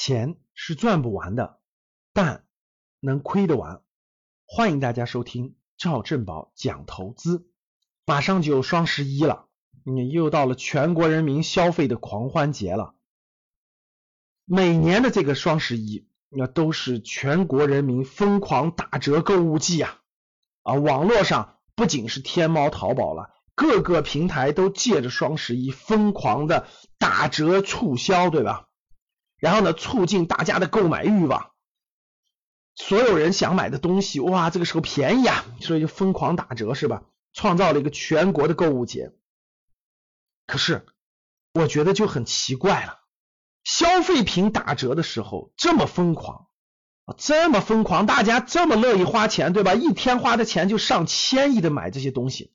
钱是赚不完的，但能亏得完。欢迎大家收听赵正宝讲投资。马上就双十一了，你又到了全国人民消费的狂欢节了。每年的这个双十一，那都是全国人民疯狂打折购物季啊！啊，网络上不仅是天猫、淘宝了，各个平台都借着双十一疯狂的打折促销，对吧？然后呢，促进大家的购买欲望，所有人想买的东西，哇，这个时候便宜啊，所以就疯狂打折，是吧？创造了一个全国的购物节。可是，我觉得就很奇怪了，消费品打折的时候这么疯狂，这么疯狂，大家这么乐意花钱，对吧？一天花的钱就上千亿的买这些东西。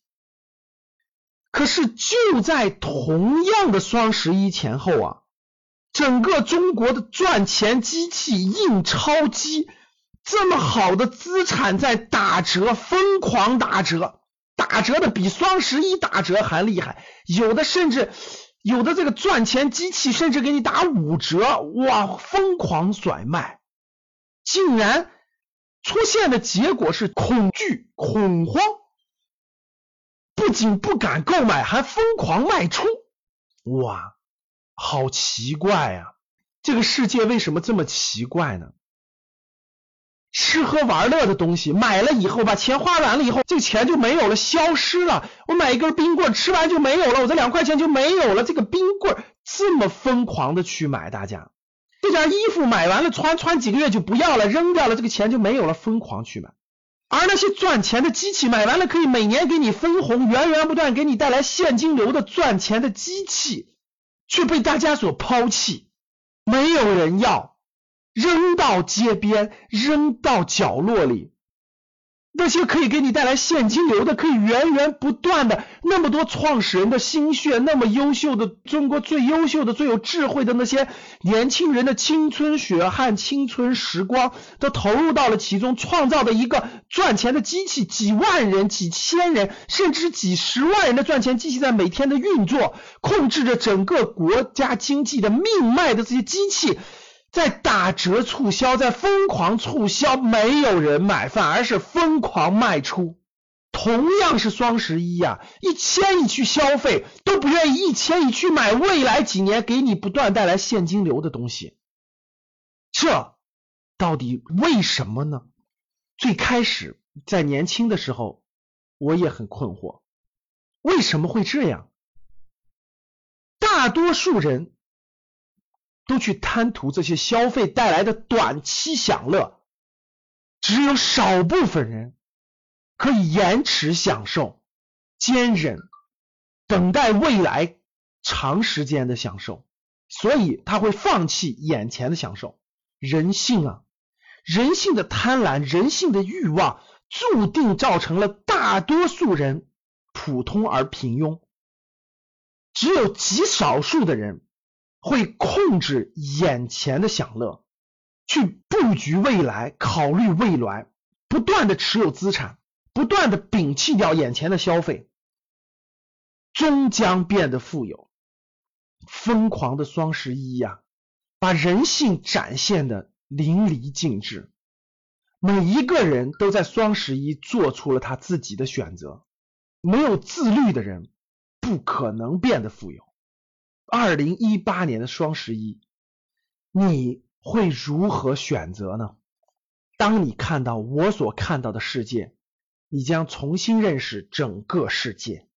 可是就在同样的双十一前后啊。整个中国的赚钱机器印钞机，这么好的资产在打折，疯狂打折，打折的比双十一打折还厉害，有的甚至有的这个赚钱机器甚至给你打五折，哇，疯狂甩卖，竟然出现的结果是恐惧、恐慌，不仅不敢购买，还疯狂卖出，哇！好奇怪呀！这个世界为什么这么奇怪呢？吃喝玩乐的东西买了以后，把钱花完了以后，这个钱就没有了，消失了。我买一根冰棍，吃完就没有了，我这两块钱就没有了。这个冰棍这么疯狂的去买，大家这件衣服买完了穿穿几个月就不要了，扔掉了，这个钱就没有了，疯狂去买。而那些赚钱的机器买完了可以每年给你分红，源源不断给你带来现金流的赚钱的机器。却被大家所抛弃，没有人要，扔到街边，扔到角落里。那些可以给你带来现金流的，可以源源不断的那么多创始人的心血，那么优秀的中国最优秀的、最有智慧的那些年轻人的青春血汗、青春时光，都投入到了其中，创造的一个赚钱的机器，几万人、几千人，甚至几十万人的赚钱机器在每天的运作，控制着整个国家经济的命脉的这些机器。在打折促销，在疯狂促销，没有人买，反而是疯狂卖出。同样是双十一呀，一千亿去消费，都不愿意一千亿去买未来几年给你不断带来现金流的东西。这到底为什么呢？最开始在年轻的时候，我也很困惑，为什么会这样？大多数人。都去贪图这些消费带来的短期享乐，只有少部分人可以延迟享受、坚忍、等待未来长时间的享受，所以他会放弃眼前的享受。人性啊，人性的贪婪、人性的欲望，注定造成了大多数人普通而平庸，只有极少数的人。会控制眼前的享乐，去布局未来，考虑未来，不断的持有资产，不断的摒弃掉眼前的消费，终将变得富有。疯狂的双十一呀，把人性展现的淋漓尽致。每一个人都在双十一做出了他自己的选择。没有自律的人，不可能变得富有。二零一八年的双十一，你会如何选择呢？当你看到我所看到的世界，你将重新认识整个世界。